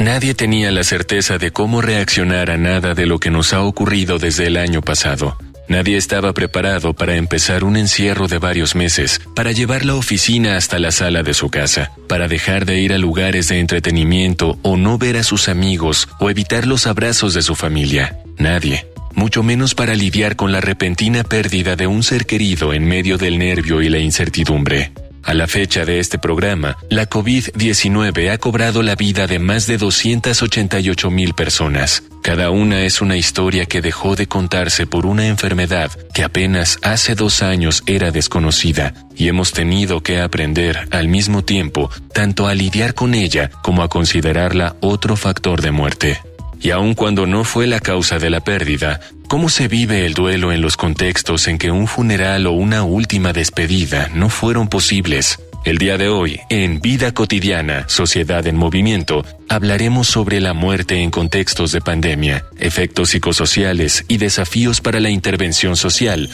Nadie tenía la certeza de cómo reaccionar a nada de lo que nos ha ocurrido desde el año pasado. Nadie estaba preparado para empezar un encierro de varios meses, para llevar la oficina hasta la sala de su casa, para dejar de ir a lugares de entretenimiento o no ver a sus amigos o evitar los abrazos de su familia. Nadie. Mucho menos para lidiar con la repentina pérdida de un ser querido en medio del nervio y la incertidumbre. A la fecha de este programa, la COVID-19 ha cobrado la vida de más de 288 mil personas. Cada una es una historia que dejó de contarse por una enfermedad que apenas hace dos años era desconocida y hemos tenido que aprender al mismo tiempo tanto a lidiar con ella como a considerarla otro factor de muerte. Y aun cuando no fue la causa de la pérdida, ¿cómo se vive el duelo en los contextos en que un funeral o una última despedida no fueron posibles? El día de hoy, en Vida Cotidiana, Sociedad en Movimiento, hablaremos sobre la muerte en contextos de pandemia, efectos psicosociales y desafíos para la intervención social,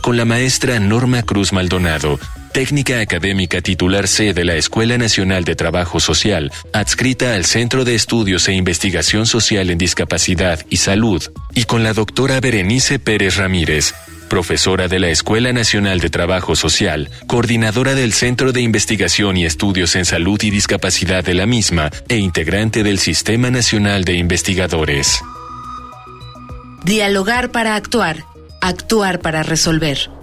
con la maestra Norma Cruz Maldonado, técnica académica titular C de la Escuela Nacional de Trabajo Social, adscrita al Centro de Estudios e Investigación Social en Discapacidad y Salud, y con la doctora Berenice Pérez Ramírez, profesora de la Escuela Nacional de Trabajo Social, coordinadora del Centro de Investigación y Estudios en Salud y Discapacidad de la misma e integrante del Sistema Nacional de Investigadores. Dialogar para actuar, actuar para resolver.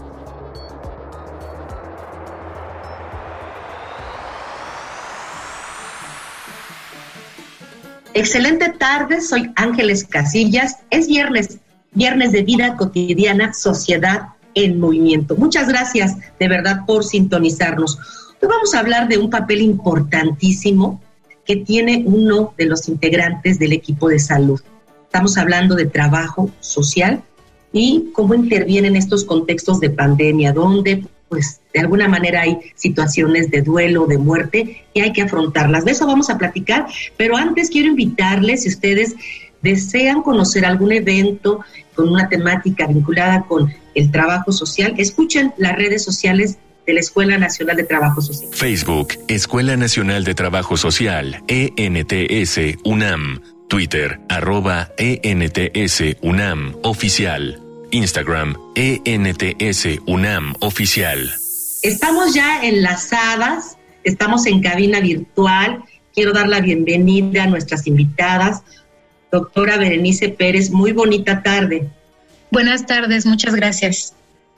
Excelente tarde, soy Ángeles Casillas. Es viernes, viernes de vida cotidiana, sociedad en movimiento. Muchas gracias de verdad por sintonizarnos. Hoy vamos a hablar de un papel importantísimo que tiene uno de los integrantes del equipo de salud. Estamos hablando de trabajo social y cómo interviene en estos contextos de pandemia, donde pues de alguna manera hay situaciones de duelo, de muerte y hay que afrontarlas. De eso vamos a platicar, pero antes quiero invitarles, si ustedes desean conocer algún evento con una temática vinculada con el trabajo social, escuchen las redes sociales de la Escuela Nacional de Trabajo Social. Facebook, Escuela Nacional de Trabajo Social, ENTS, UNAM. Twitter, arroba ENTS, UNAM, oficial. Instagram, ENTS UNAM Oficial. Estamos ya enlazadas, estamos en cabina virtual. Quiero dar la bienvenida a nuestras invitadas. Doctora Berenice Pérez, muy bonita tarde. Buenas tardes, muchas gracias.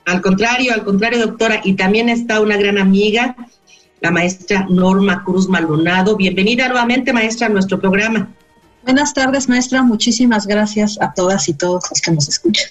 Al contrario, al contrario, doctora. Y también está una gran amiga, la maestra Norma Cruz Maldonado. Bienvenida nuevamente, maestra, a nuestro programa. Buenas tardes, maestra. Muchísimas gracias a todas y todos los que nos escuchan.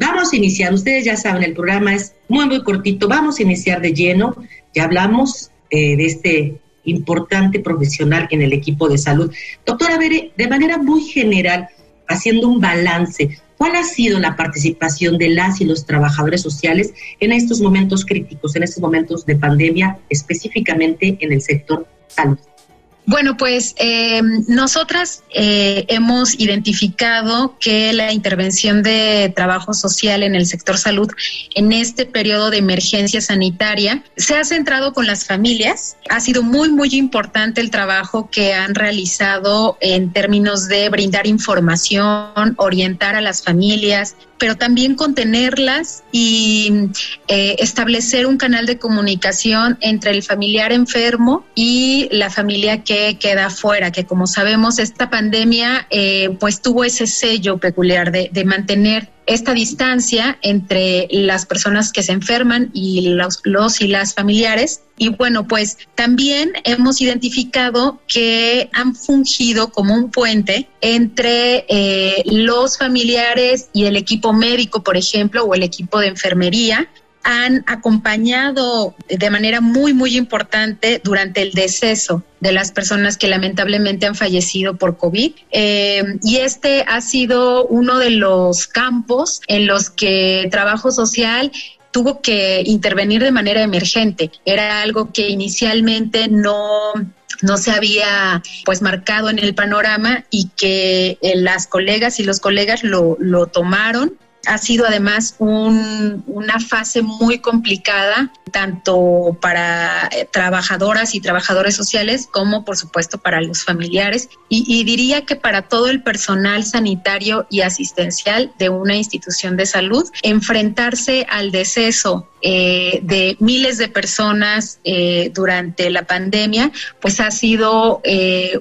Vamos a iniciar, ustedes ya saben, el programa es muy, muy cortito, vamos a iniciar de lleno, ya hablamos eh, de este importante profesional en el equipo de salud. Doctora Bere, de manera muy general, haciendo un balance, ¿cuál ha sido la participación de las y los trabajadores sociales en estos momentos críticos, en estos momentos de pandemia, específicamente en el sector salud? Bueno, pues eh, nosotras eh, hemos identificado que la intervención de trabajo social en el sector salud en este periodo de emergencia sanitaria se ha centrado con las familias. Ha sido muy, muy importante el trabajo que han realizado en términos de brindar información, orientar a las familias, pero también contenerlas y eh, establecer un canal de comunicación entre el familiar enfermo y la familia que queda fuera, que como sabemos esta pandemia eh, pues tuvo ese sello peculiar de, de mantener esta distancia entre las personas que se enferman y los, y las familiares. Y bueno, pues también hemos identificado que han fungido como un puente entre eh, los familiares y el equipo médico, por ejemplo, o el equipo de enfermería, han acompañado de manera muy, muy importante durante el deceso de las personas que lamentablemente han fallecido por COVID. Eh, y este ha sido uno de los campos en los que trabajo social tuvo que intervenir de manera emergente. Era algo que inicialmente no no se había pues marcado en el panorama y que eh, las colegas y los colegas lo, lo tomaron ha sido además una fase muy complicada, tanto para eh, trabajadoras y trabajadores sociales como por supuesto para los familiares y, diría que para todo el personal sanitario y asistencial de una institución de salud, enfrentarse al deceso eh, de miles de personas eh, durante la pandemia, pues ha sido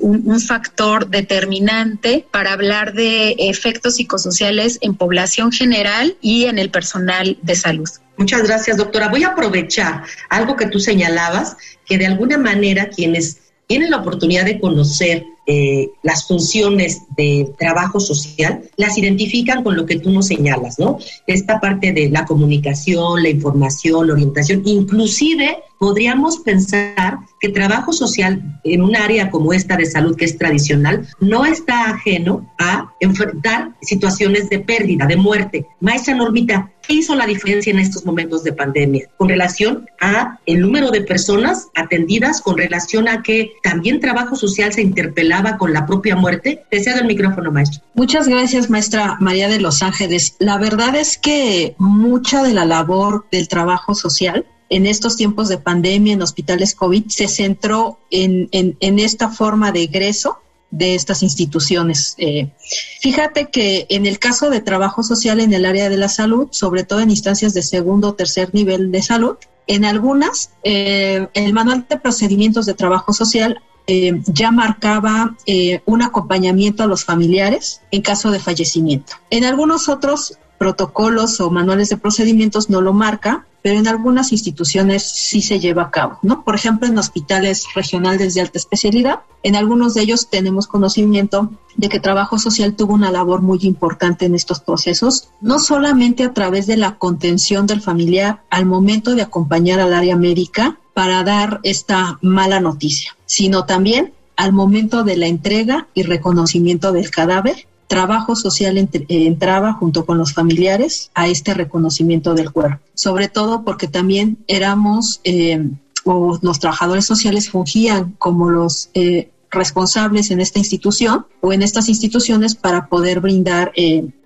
un, un, factor determinante para hablar de efectos psicosociales en población general y en el personal de salud. Muchas gracias, doctora. Voy a aprovechar algo que tú señalabas, que de alguna manera quienes tienen la oportunidad de conocer eh, las funciones de trabajo social, las identifican con lo que tú nos señalas, ¿no? Esta parte de la comunicación, la información, la orientación, inclusive podríamos pensar que trabajo social en un área como esta de salud que es tradicional no está ajeno a enfrentar situaciones de pérdida, de muerte. Maestra Normita, ¿qué hizo la diferencia en estos momentos de pandemia con relación a el número de personas atendidas, con relación a que también trabajo social se interpelaba con la propia muerte? Te cedo el micrófono, maestro. Muchas gracias, maestra María de Los Ángeles. La verdad es que mucha de la labor del trabajo social en estos tiempos de pandemia en hospitales COVID se centró en, esta forma de egreso de estas instituciones. Eh, fíjate que en el caso de trabajo social en el área de la salud, sobre todo en instancias de segundo o tercer nivel de salud, en algunas, eh, el manual de procedimientos de trabajo social eh, ya marcaba un acompañamiento a los familiares en caso de fallecimiento. En algunos otros protocolos o manuales de procedimientos no lo marca, pero en algunas instituciones sí se lleva a cabo, ¿no? Por ejemplo, en hospitales regionales de alta especialidad, en algunos de ellos tenemos conocimiento de que trabajo social tuvo una labor muy importante en estos procesos, no solamente a través de la contención del familiar al momento de acompañar al área médica para dar esta mala noticia, sino también al momento de la entrega y reconocimiento del cadáver trabajo social eh, entraba junto con los familiares a este reconocimiento del cuerpo, sobre todo porque también éramos eh, o los trabajadores sociales fungían como los eh, responsables en esta institución o en estas instituciones para poder brindar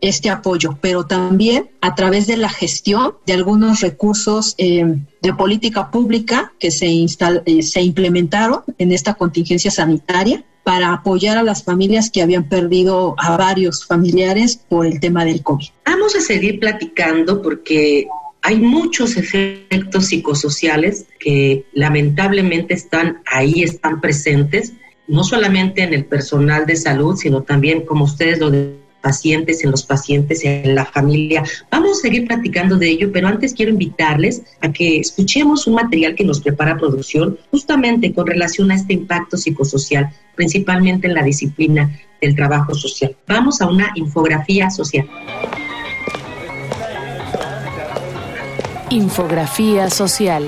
este apoyo, pero también a través de la gestión de algunos recursos de política pública que se, se implementaron en esta contingencia sanitaria para apoyar a las familias que habían perdido a varios familiares por el tema del COVID. Vamos a seguir platicando porque hay muchos efectos psicosociales que lamentablemente están ahí, están presentes, no solamente en el personal de salud, sino también, como ustedes lo pacientes, en los pacientes, en la familia. Vamos a seguir platicando de ello, pero antes quiero invitarles a que escuchemos un material que nos prepara producción justamente con relación a este impacto psicosocial, principalmente en la disciplina del trabajo social. Vamos a una infografía social. Infografía social.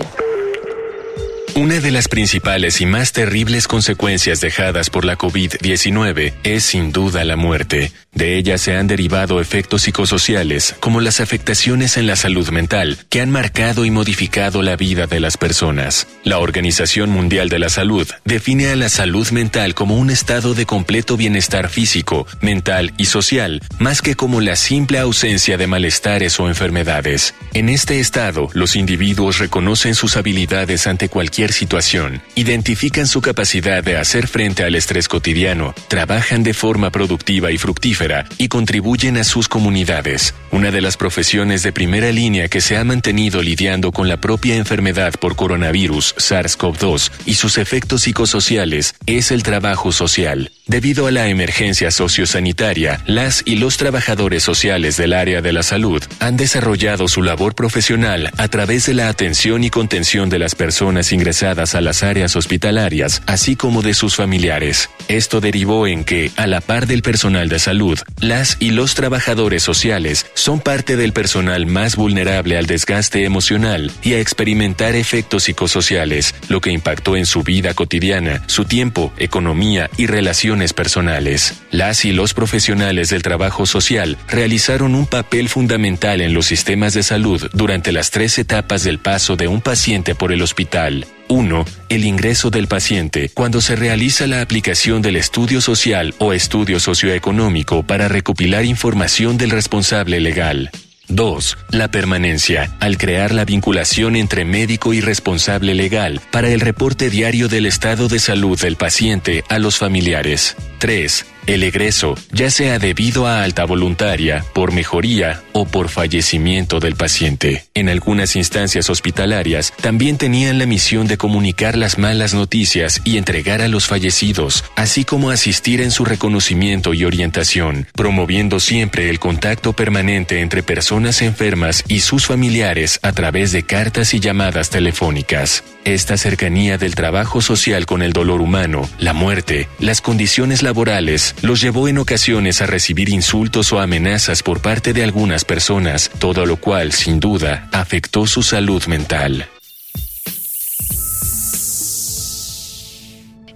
Una de las principales y más terribles consecuencias dejadas por la COVID-19 es sin duda la muerte. De ella se han derivado efectos psicosociales, como las afectaciones en la salud mental, que han marcado y modificado la vida de las personas. La Organización Mundial de la Salud define a la salud mental como un estado de completo bienestar físico, mental y social, más que como la simple ausencia de malestares o enfermedades. En este estado, los individuos reconocen sus habilidades ante cualquier situación, identifican su capacidad de hacer frente al estrés cotidiano, trabajan de forma productiva y fructífera, y contribuyen a sus comunidades. Una de las profesiones de primera línea que se ha mantenido lidiando con la propia enfermedad por coronavirus SARS-CoV-2 y sus efectos psicosociales es el trabajo social. Debido a la emergencia sociosanitaria, las y los trabajadores sociales del área de la salud han desarrollado su labor profesional a través de la atención y contención de las personas ingresadas a las áreas hospitalarias, así como de sus familiares. Esto derivó en que, a la par del personal de salud, las y los trabajadores sociales son parte del personal más vulnerable al desgaste emocional y a experimentar efectos psicosociales, lo que impactó en su vida cotidiana, su tiempo, economía y relaciones personales. Las y los profesionales del trabajo social realizaron un papel fundamental en los sistemas de salud durante las tres etapas del paso de un paciente por el hospital. 1. El ingreso del paciente, cuando se realiza la aplicación del estudio social o estudio socioeconómico para recopilar información del responsable legal. 2. La permanencia, al crear la vinculación entre médico y responsable legal para el reporte diario del estado de salud del paciente a los familiares. 3. El egreso, ya sea debido a alta voluntaria, por mejoría o por fallecimiento del paciente. En algunas instancias hospitalarias también tenían la misión de comunicar las malas noticias y entregar a los fallecidos, así como asistir en su reconocimiento y orientación, promoviendo siempre el contacto permanente entre personas enfermas y sus familiares a través de cartas y llamadas telefónicas. Esta cercanía del trabajo social con el dolor humano, la muerte, las condiciones laborales, los llevó en ocasiones a recibir insultos o amenazas por parte de algunas personas, todo lo cual, sin duda, afectó su salud mental.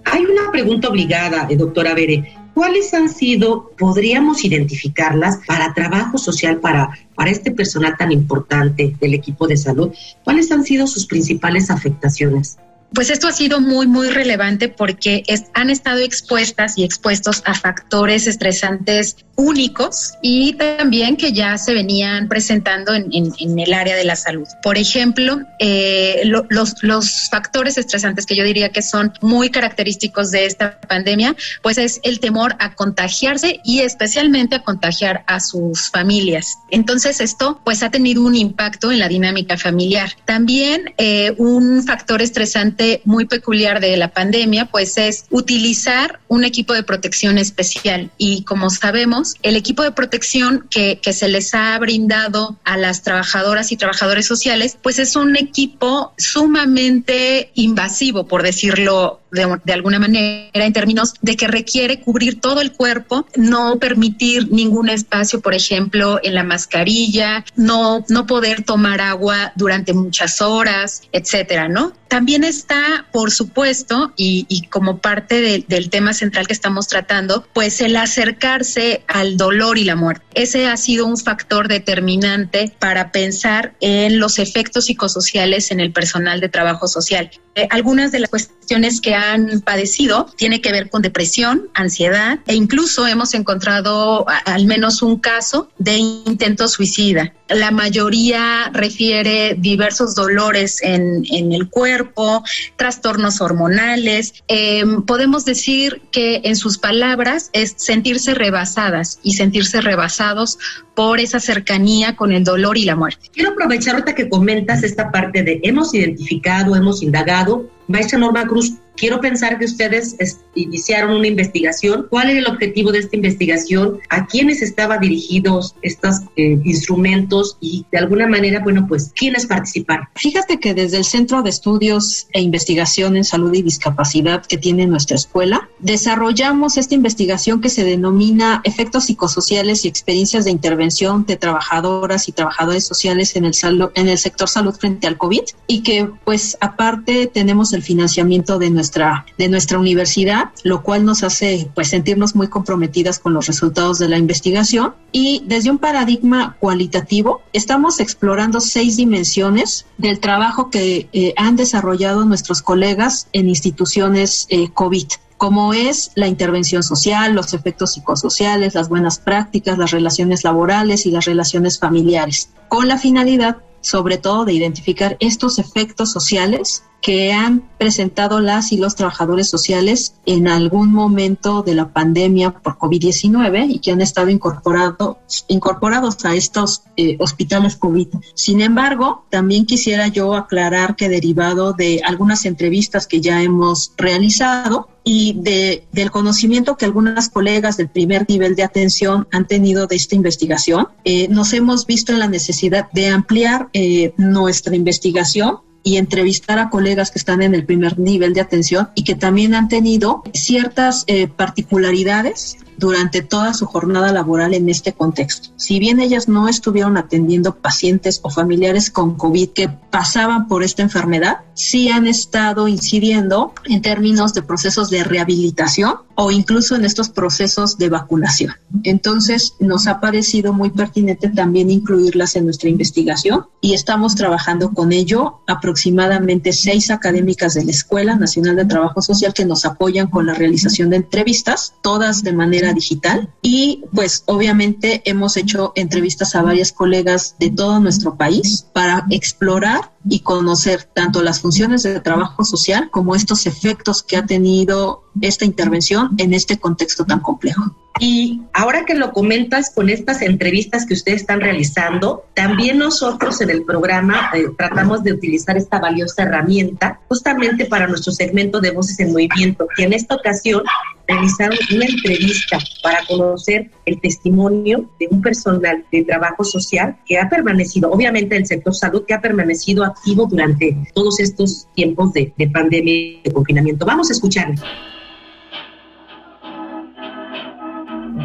Hay una pregunta obligada, eh, doctora Bere. ¿Cuáles han sido, podríamos identificarlas para trabajo social, para, para este personal tan importante del equipo de salud? ¿Cuáles han sido sus principales afectaciones? Pues esto ha sido muy, muy relevante porque han estado expuestas y expuestos a factores estresantes únicos y también que ya se venían presentando en, el área de la salud. Por ejemplo, eh, los, los factores estresantes que yo diría que son muy característicos de esta pandemia, pues es el temor a contagiarse y especialmente a contagiar a sus familias. Entonces esto pues ha tenido un impacto en la dinámica familiar. También eh, un factor estresante muy peculiar de la pandemia, pues es utilizar un equipo de protección especial. Y como sabemos, el equipo de protección que, que se les ha brindado a las trabajadoras y trabajadores sociales, pues es un equipo sumamente invasivo, por decirlo de, alguna manera en términos de que requiere cubrir todo el cuerpo, no permitir ningún espacio, por ejemplo, en la mascarilla, no, no poder tomar agua durante muchas horas, etcétera, ¿no? También está, por supuesto, y, y como parte del tema central que estamos tratando, pues el acercarse al dolor y la muerte. Ese ha sido un factor determinante para pensar en los efectos psicosociales en el personal de trabajo social. Eh, algunas de las cuestiones que han padecido tiene que ver con depresión, ansiedad e incluso hemos encontrado al menos un caso de intento suicida. La mayoría refiere diversos dolores en, el cuerpo, trastornos hormonales. Em, podemos decir que en sus palabras es sentirse rebasadas y sentirse rebasados por esa cercanía con el dolor y la muerte. Quiero aprovechar ahorita que comentas esta parte de hemos identificado, hemos indagado. Maestra Norma Cruz, quiero pensar que ustedes iniciaron una investigación. ¿Cuál era el objetivo de esta investigación? ¿A quiénes estaban dirigidos estos eh, instrumentos? Y de alguna manera, bueno, pues, ¿quiénes participaron? Fíjate que desde el Centro de Estudios e Investigación en Salud y Discapacidad que tiene nuestra escuela, desarrollamos esta investigación que se denomina Efectos Psicosociales y Experiencias de Intervención de Trabajadoras y Trabajadores Sociales en el, en el sector salud frente al COVID y que, pues, aparte tenemos el financiamiento de nuestra de nuestra universidad, lo cual nos hace pues sentirnos muy comprometidas con los resultados de la investigación. Y desde un paradigma cualitativo, estamos explorando seis dimensiones del trabajo que eh, han desarrollado nuestros colegas en instituciones eh, COVID como es la intervención social, los efectos psicosociales, las buenas prácticas, las relaciones laborales y las relaciones familiares, con la finalidad sobre todo de identificar estos efectos sociales que han presentado las y los trabajadores sociales en algún momento de la pandemia por COVID-19 y que han estado incorporado, incorporados a estos eh, hospitales COVID. Sin embargo, también quisiera yo aclarar que derivado de algunas entrevistas que ya hemos realizado, y de, del conocimiento que algunas colegas del primer nivel de atención han tenido de esta investigación, eh, nos hemos visto en la necesidad de ampliar eh, nuestra investigación y entrevistar a colegas que están en el primer nivel de atención y que también han tenido ciertas eh, particularidades durante toda su jornada laboral en este contexto. Si bien ellas no estuvieron atendiendo pacientes o familiares con COVID que pasaban por esta enfermedad, sí han estado incidiendo en términos de procesos de rehabilitación o incluso en estos procesos de vacunación. Entonces, nos ha parecido muy pertinente también incluirlas en nuestra investigación y estamos trabajando con ello aproximadamente seis académicas de la Escuela Nacional de Trabajo Social que nos apoyan con la realización de entrevistas, todas de manera digital. Y pues obviamente hemos hecho entrevistas a varias colegas de todo nuestro país para explorar y conocer tanto las funciones de trabajo social como estos efectos que ha tenido esta intervención en este contexto tan complejo. Y ahora que lo comentas con estas entrevistas que ustedes están realizando, también nosotros en el programa eh, tratamos de utilizar esta valiosa herramienta justamente para nuestro segmento de Voces en Movimiento, que en esta ocasión realizaron una entrevista para conocer el testimonio de un personal de trabajo social que ha permanecido, obviamente el sector salud, que ha permanecido activo durante todos estos tiempos de, de pandemia y de confinamiento. Vamos a escuchar.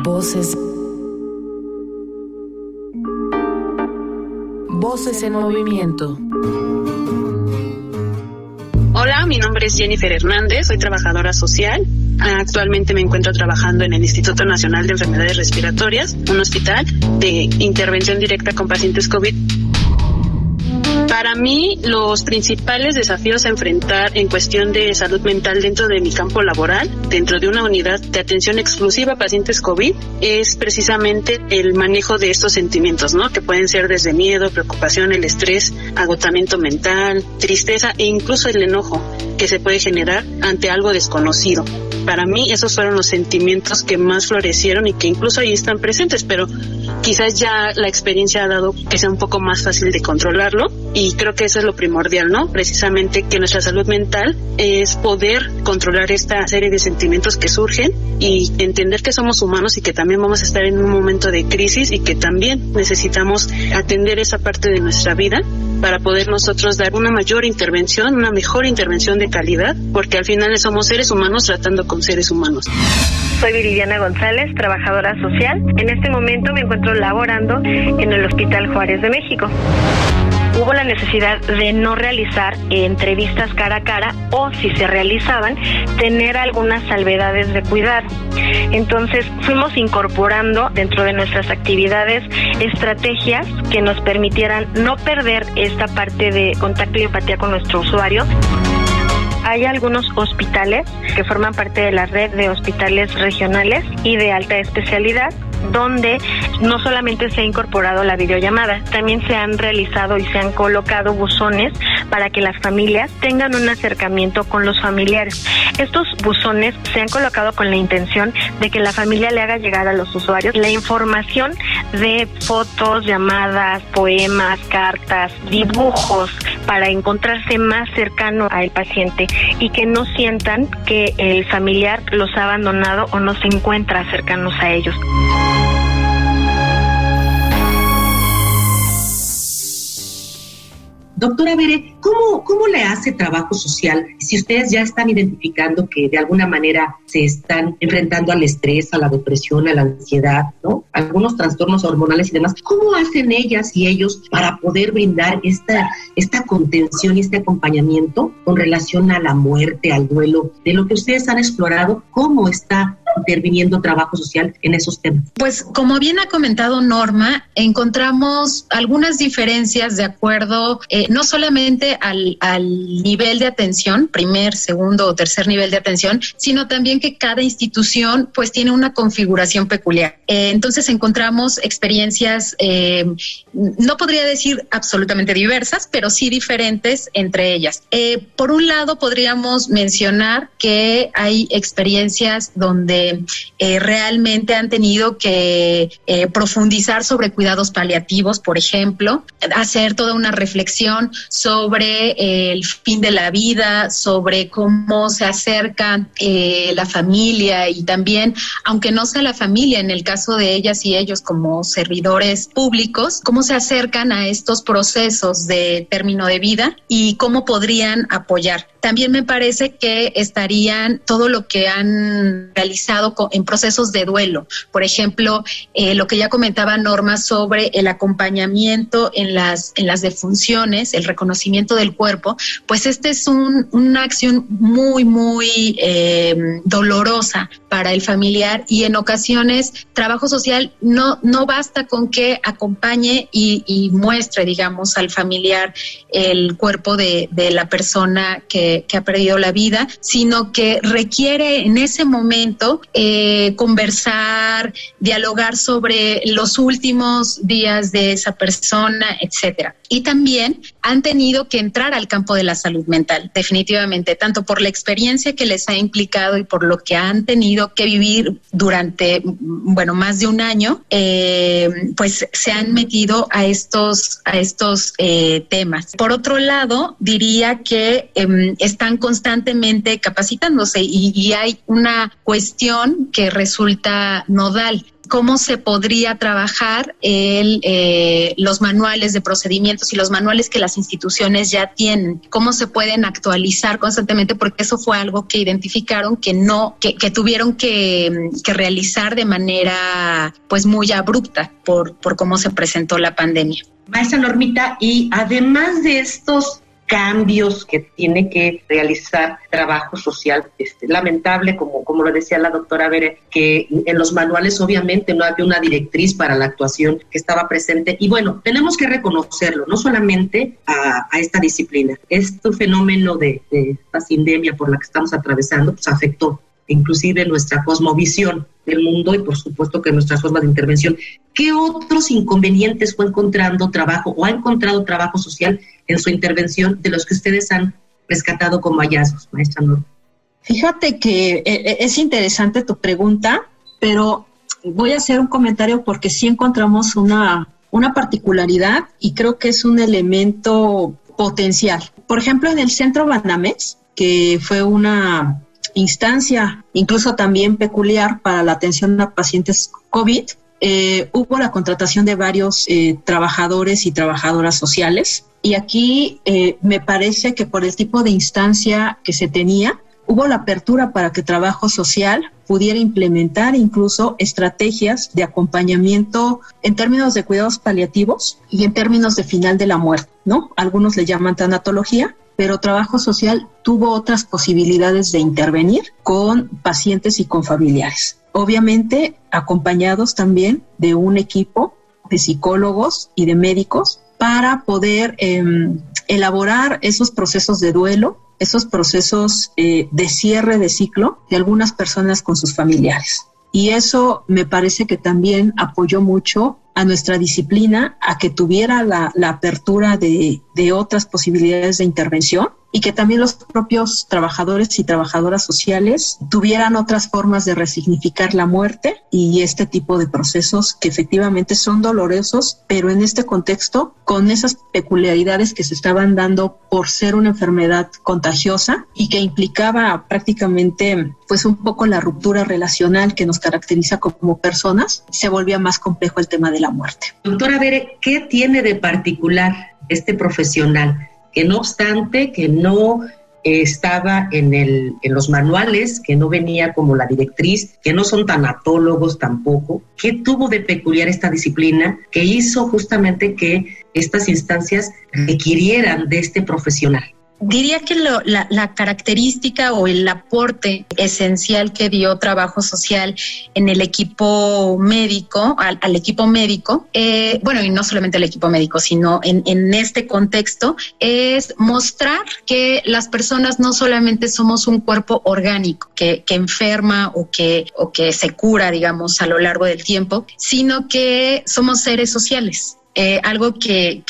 Voces. Voces en movimiento. Hola, mi nombre es Jennifer Hernández, soy trabajadora social. Actualmente me encuentro trabajando en el Instituto Nacional de Enfermedades Respiratorias, un hospital de intervención directa con pacientes COVID para mí, los principales desafíos a enfrentar en cuestión de salud mental dentro de mi campo laboral, dentro de una unidad de atención exclusiva a pacientes COVID, es precisamente el manejo de estos sentimientos, ¿no? Que pueden ser desde miedo, preocupación, el estrés, agotamiento mental, tristeza e incluso el enojo que se puede generar ante algo desconocido. Para mí esos fueron los sentimientos que más florecieron y que incluso ahí están presentes, pero quizás ya la experiencia ha dado que sea un poco más fácil de controlarlo y creo que eso es lo primordial, ¿no? Precisamente que nuestra salud mental es poder controlar esta serie de sentimientos que surgen y entender que somos humanos y que también vamos a estar en un momento de crisis y que también necesitamos atender esa parte de nuestra vida para poder nosotros dar una mayor intervención, una mejor intervención de calidad, porque al final somos seres humanos tratando con seres humanos. Soy Viridiana González, trabajadora social. En este momento me encuentro laborando en el Hospital Juárez de México hubo la necesidad de no realizar entrevistas cara a cara o si se realizaban, tener algunas salvedades de cuidar. Entonces fuimos incorporando dentro de nuestras actividades estrategias que nos permitieran no perder esta parte de contacto y empatía con nuestro usuario hay algunos hospitales que forman parte de la red de hospitales regionales y de alta especialidad donde no solamente se ha incorporado la videollamada, también se han realizado y se han colocado buzones para que las familias tengan un acercamiento con los familiares. Estos buzones se han colocado con la intención de que la familia le haga llegar a los usuarios la información de fotos, llamadas, poemas, cartas, dibujos para encontrarse más cercano al paciente y que no sientan que el familiar los ha abandonado o no se encuentra cercanos a ellos. Doctora Bere, ¿cómo, ¿cómo le hace trabajo social si ustedes ya están identificando que de alguna manera se están enfrentando al estrés, a la depresión, a la ansiedad, ¿no? Algunos trastornos hormonales y demás. ¿Cómo hacen ellas y ellos para poder brindar esta, esta contención y este acompañamiento con relación a la muerte, al duelo, de lo que ustedes han explorado? ¿Cómo está interviniendo trabajo social en esos temas? Pues como bien ha comentado Norma, encontramos algunas diferencias de acuerdo eh, no solamente al, nivel de atención, primer, segundo o tercer nivel de atención, sino también que cada institución pues tiene una configuración peculiar. Eh, entonces encontramos experiencias, eh, no podría decir absolutamente diversas, pero sí diferentes entre ellas. por un lado, podríamos mencionar que hay experiencias donde realmente han tenido que profundizar sobre cuidados paliativos, por ejemplo, hacer toda una reflexión sobre eh, el fin de la vida, sobre cómo se acerca eh, la familia y también, aunque no sea la familia, en el caso de ellas y ellos como servidores públicos, cómo se acercan a estos procesos de término de vida y cómo podrían apoyar. También me parece que estarían todo lo que han realizado en procesos de duelo. Por ejemplo, eh, lo que ya comentaba Norma sobre el acompañamiento en las, en las defunciones, el reconocimiento del cuerpo, pues este es una acción muy, muy eh, dolorosa para el familiar y en ocasiones trabajo social no, no basta con que acompañe y, muestre, digamos, al familiar el cuerpo de, de la persona que, ha perdido la vida, sino que requiere en ese momento eh, conversar, dialogar sobre los últimos días de esa persona, etcétera. Y también han tenido que entrar al campo de la salud mental, definitivamente, tanto por la experiencia que les ha implicado y por lo que han tenido que vivir durante, bueno, más de un año, eh, pues se han metido a estos, a estos eh, temas. Por otro lado, diría que em, están constantemente capacitándose y, hay una cuestión que resulta nodal cómo se podría trabajar el, eh, los manuales de procedimientos y los manuales que las instituciones ya tienen, cómo se pueden actualizar constantemente, porque eso fue algo que identificaron que no, que, tuvieron que, que, realizar de manera pues muy abrupta por, por cómo se presentó la pandemia. Maestra Normita, y además de estos cambios que tiene que realizar trabajo social. Este, lamentable, como, como lo decía la doctora Bere, que en los manuales obviamente no había una directriz para la actuación que estaba presente. Y bueno, tenemos que reconocerlo, no solamente a, esta disciplina. Este fenómeno de, de esta sindemia por la que estamos atravesando, pues afectó inclusive nuestra cosmovisión del mundo y por supuesto que nuestra forma de intervención. ¿Qué otros inconvenientes fue encontrando trabajo o ha encontrado trabajo social en su intervención de los que ustedes han rescatado como hallazgos, maestra Norma? Fíjate que eh, eh, es interesante tu pregunta, pero voy a hacer un comentario porque sí encontramos una, una particularidad y creo que es un elemento potencial. Por ejemplo, en el centro Banamex, que fue una instancia incluso también peculiar para la atención a pacientes COVID, eh, hubo la contratación de varios eh, trabajadores y trabajadoras sociales. Y aquí eh, me parece que por el tipo de instancia que se tenía, hubo la apertura para que trabajo social pudiera implementar incluso estrategias de acompañamiento en términos de cuidados paliativos y en términos de final de la muerte, ¿no? Algunos le llaman tanatología, pero trabajo social tuvo otras posibilidades de intervenir con pacientes y con familiares. Obviamente acompañados también de un equipo de psicólogos y de médicos para poder em, elaborar esos procesos de duelo, esos procesos eh, de cierre de ciclo de algunas personas con sus familiares. Y eso me parece que también apoyó mucho a nuestra disciplina a que tuviera la, apertura de, de, otras posibilidades de intervención y que también los propios trabajadores y trabajadoras sociales tuvieran otras formas de resignificar la muerte y este tipo de procesos que efectivamente son dolorosos, pero en este contexto, con esas peculiaridades que se estaban dando por ser una enfermedad contagiosa y que implicaba prácticamente pues un poco la ruptura relacional que nos caracteriza como personas, se volvía más complejo el tema de la muerte. Doctora Bere, ¿qué tiene de particular este profesional? Que no obstante que no estaba en, el, en los manuales, que no venía como la directriz, que no son tanatólogos tampoco. ¿Qué tuvo de peculiar esta disciplina que hizo justamente que estas instancias requirieran de este profesional? Diría que la, característica o el aporte esencial que dio trabajo social en el equipo médico, al, equipo médico, eh, bueno, y no solamente al equipo médico, sino en, este contexto, es mostrar que las personas no solamente somos un cuerpo orgánico que, que enferma o que, o que se cura, digamos, a lo largo del tiempo, sino que somos seres sociales eh, algo que,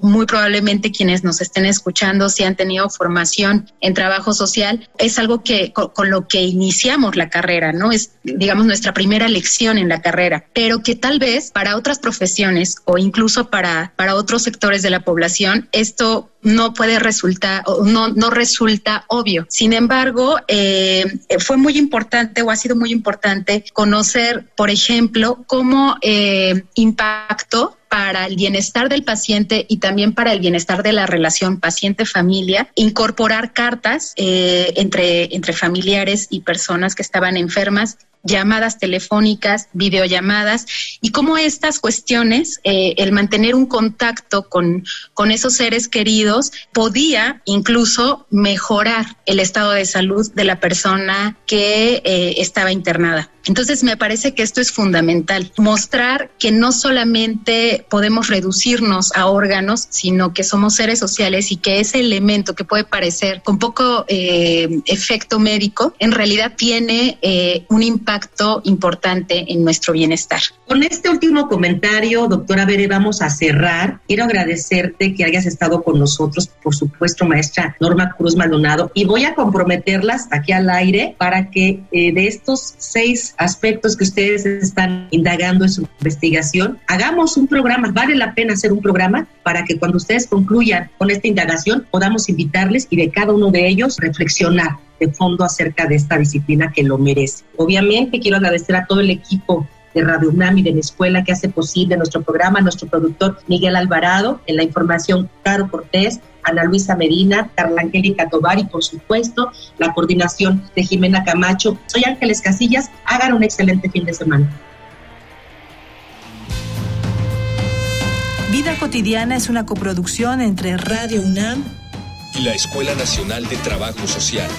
muy probablemente quienes nos estén escuchando, si han tenido formación en trabajo social, es algo que con, lo que iniciamos la carrera, ¿no? Es, digamos, nuestra primera lección en la carrera, pero que tal vez para otras profesiones o incluso para, para otros sectores de la población, esto no puede resultar no, no resulta obvio. Sin embargo, eh, fue muy importante o ha sido muy importante conocer, por ejemplo, cómo eh, impactó para el bienestar del paciente y también para el bienestar de la relación paciente-familia, incorporar cartas eh, entre, entre familiares y personas que estaban enfermas llamadas telefónicas, videollamadas y cómo estas cuestiones, eh, el mantener un contacto con, con esos seres queridos, podía incluso mejorar el estado de salud de la persona que eh, estaba internada. Entonces me parece que esto es fundamental, mostrar que no solamente podemos reducirnos a órganos, sino que somos seres sociales y que ese elemento que puede parecer con poco eh, efecto médico, en realidad tiene un impacto importante en nuestro bienestar. Con este último comentario, doctora Bere, vamos a cerrar. Quiero agradecerte que hayas estado con nosotros, por supuesto, maestra Norma Cruz Maldonado, y voy a comprometerlas aquí al aire para que eh, de estos seis aspectos que ustedes están indagando en su investigación, hagamos un programa. Vale la pena hacer un programa para que cuando ustedes concluyan con esta indagación podamos invitarles y de cada uno de ellos reflexionar de fondo acerca de esta disciplina que lo merece. Obviamente quiero agradecer a todo el equipo de Radio UNAM y de la escuela que hace posible nuestro programa, nuestro productor Miguel Alvarado, en la información Caro Cortés, Ana Luisa Medina, Carla Angélica Tobar y por supuesto la coordinación de Jimena Camacho. Soy Ángeles Casillas, hagan un excelente fin de semana. Vida cotidiana es una coproducción entre Radio UNAM y la Escuela Nacional de Trabajo Social.